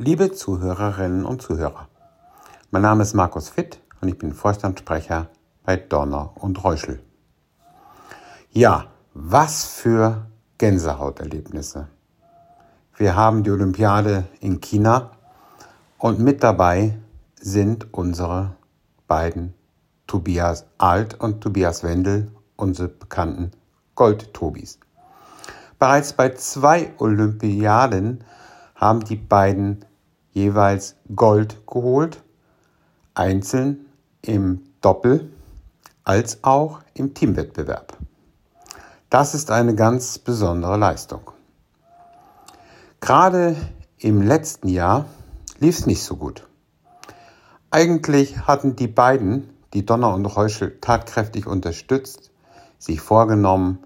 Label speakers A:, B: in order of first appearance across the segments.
A: Liebe Zuhörerinnen und Zuhörer, mein Name ist Markus Fitt und ich bin Vorstandssprecher bei Donner und Reuschel. Ja, was für Gänsehauterlebnisse. Wir haben die Olympiade in China und mit dabei sind unsere beiden Tobias Alt und Tobias Wendel, unsere bekannten Gold-Tobis. Bereits bei zwei Olympiaden haben die beiden jeweils Gold geholt, einzeln im Doppel als auch im Teamwettbewerb. Das ist eine ganz besondere Leistung. Gerade im letzten Jahr lief es nicht so gut. Eigentlich hatten die beiden, die Donner und Reuschel, tatkräftig unterstützt, sich vorgenommen,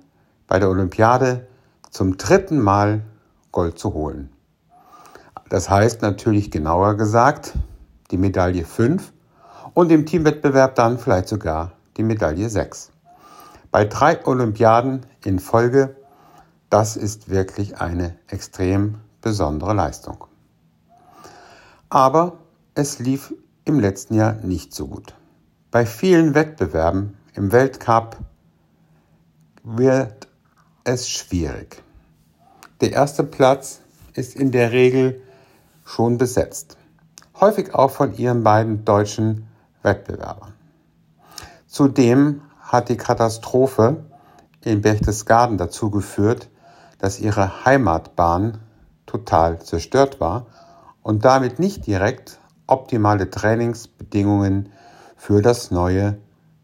A: bei der Olympiade zum dritten Mal Gold zu holen. Das heißt natürlich genauer gesagt die Medaille 5 und im Teamwettbewerb dann vielleicht sogar die Medaille 6. Bei drei Olympiaden in Folge, das ist wirklich eine extrem besondere Leistung. Aber es lief im letzten Jahr nicht so gut. Bei vielen Wettbewerben im Weltcup wird es schwierig. Der erste Platz ist in der Regel schon besetzt. Häufig auch von ihren beiden deutschen Wettbewerbern. Zudem hat die Katastrophe in Berchtesgaden dazu geführt, dass ihre Heimatbahn total zerstört war und damit nicht direkt optimale Trainingsbedingungen für das neue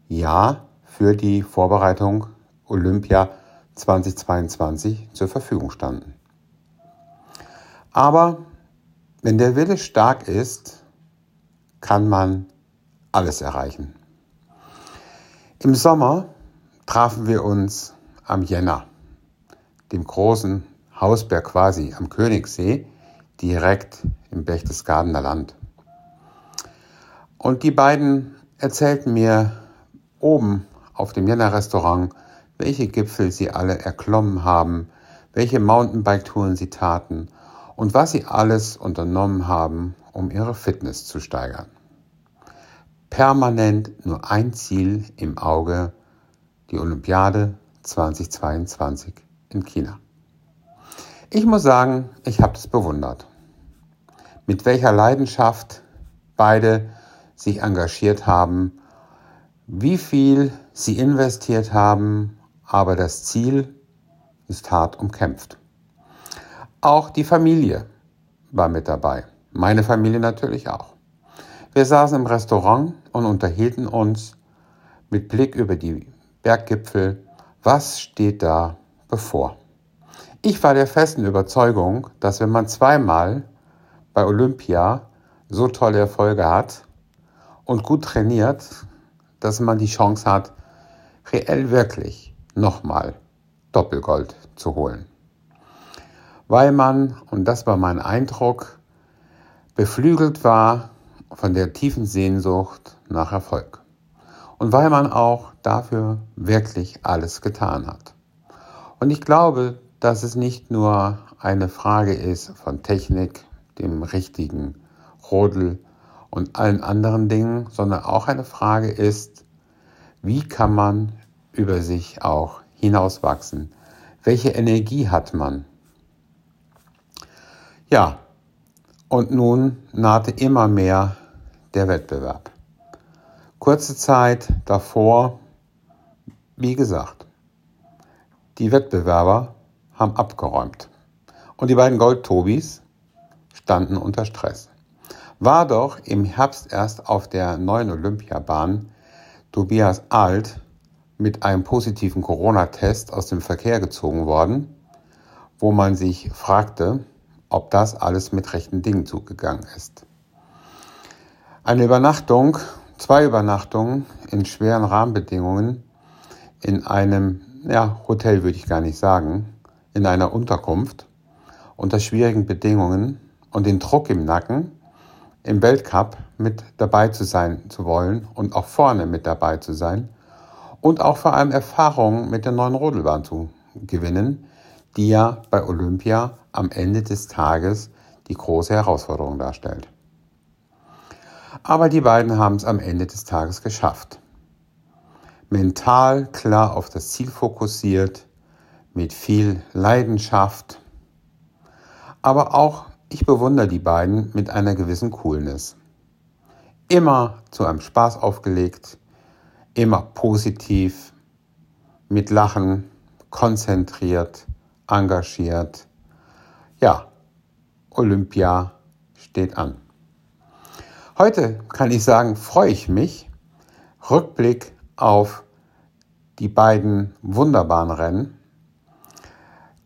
A: Jahr, für die Vorbereitung Olympia 2022 zur Verfügung standen. Aber wenn der Wille stark ist, kann man alles erreichen. Im Sommer trafen wir uns am Jänner, dem großen Hausberg quasi am Königssee, direkt im Berchtesgadener Land. Und die beiden erzählten mir oben auf dem Jänner-Restaurant, welche Gipfel sie alle erklommen haben, welche Mountainbike-Touren sie taten und was sie alles unternommen haben, um ihre Fitness zu steigern. Permanent nur ein Ziel im Auge, die Olympiade 2022 in China. Ich muss sagen, ich habe das bewundert. Mit welcher Leidenschaft beide sich engagiert haben, wie viel sie investiert haben, aber das Ziel ist hart umkämpft. Auch die Familie war mit dabei. Meine Familie natürlich auch. Wir saßen im Restaurant und unterhielten uns mit Blick über die Berggipfel, was steht da bevor. Ich war der festen Überzeugung, dass wenn man zweimal bei Olympia so tolle Erfolge hat und gut trainiert, dass man die Chance hat, reell wirklich nochmal Doppelgold zu holen weil man, und das war mein Eindruck, beflügelt war von der tiefen Sehnsucht nach Erfolg. Und weil man auch dafür wirklich alles getan hat. Und ich glaube, dass es nicht nur eine Frage ist von Technik, dem richtigen Rodel und allen anderen Dingen, sondern auch eine Frage ist, wie kann man über sich auch hinauswachsen? Welche Energie hat man? Ja, und nun nahte immer mehr der Wettbewerb. Kurze Zeit davor, wie gesagt, die Wettbewerber haben abgeräumt. Und die beiden Goldtobis standen unter Stress. War doch im Herbst erst auf der neuen Olympiabahn Tobias Alt mit einem positiven Corona-Test aus dem Verkehr gezogen worden, wo man sich fragte, ob das alles mit rechten Dingen zugegangen ist. Eine Übernachtung, zwei Übernachtungen in schweren Rahmenbedingungen in einem ja, Hotel würde ich gar nicht sagen, in einer Unterkunft unter schwierigen Bedingungen und den Druck im Nacken, im Weltcup mit dabei zu sein zu wollen und auch vorne mit dabei zu sein und auch vor allem Erfahrungen mit der neuen Rodelbahn zu gewinnen, die ja bei Olympia am Ende des Tages die große Herausforderung darstellt. Aber die beiden haben es am Ende des Tages geschafft. Mental klar auf das Ziel fokussiert, mit viel Leidenschaft, aber auch ich bewundere die beiden mit einer gewissen Coolness. Immer zu einem Spaß aufgelegt, immer positiv, mit Lachen, konzentriert, engagiert. Ja, Olympia steht an. Heute kann ich sagen, freue ich mich. Rückblick auf die beiden wunderbaren Rennen.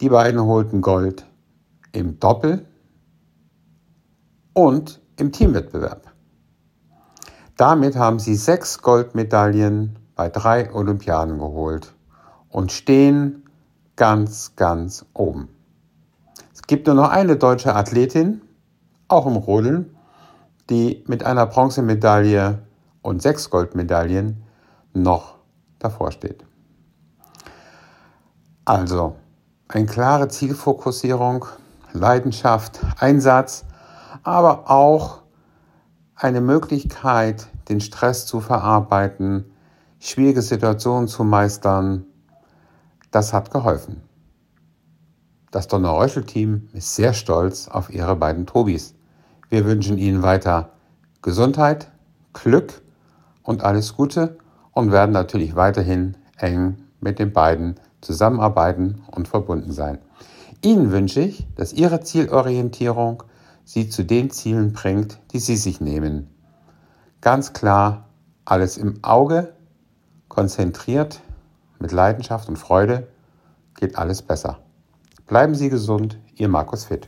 A: Die beiden holten Gold im Doppel und im Teamwettbewerb. Damit haben sie sechs Goldmedaillen bei drei Olympiaden geholt und stehen ganz, ganz oben. Gibt nur noch eine deutsche Athletin, auch im Rodeln, die mit einer Bronzemedaille und sechs Goldmedaillen noch davor steht. Also eine klare Zielfokussierung, Leidenschaft, Einsatz, aber auch eine Möglichkeit, den Stress zu verarbeiten, schwierige Situationen zu meistern. Das hat geholfen. Das Donner-Reuschel-Team ist sehr stolz auf ihre beiden Tobis. Wir wünschen Ihnen weiter Gesundheit, Glück und alles Gute und werden natürlich weiterhin eng mit den beiden zusammenarbeiten und verbunden sein. Ihnen wünsche ich, dass Ihre Zielorientierung Sie zu den Zielen bringt, die Sie sich nehmen. Ganz klar, alles im Auge, konzentriert, mit Leidenschaft und Freude geht alles besser. Bleiben Sie gesund, Ihr Markus Fitt.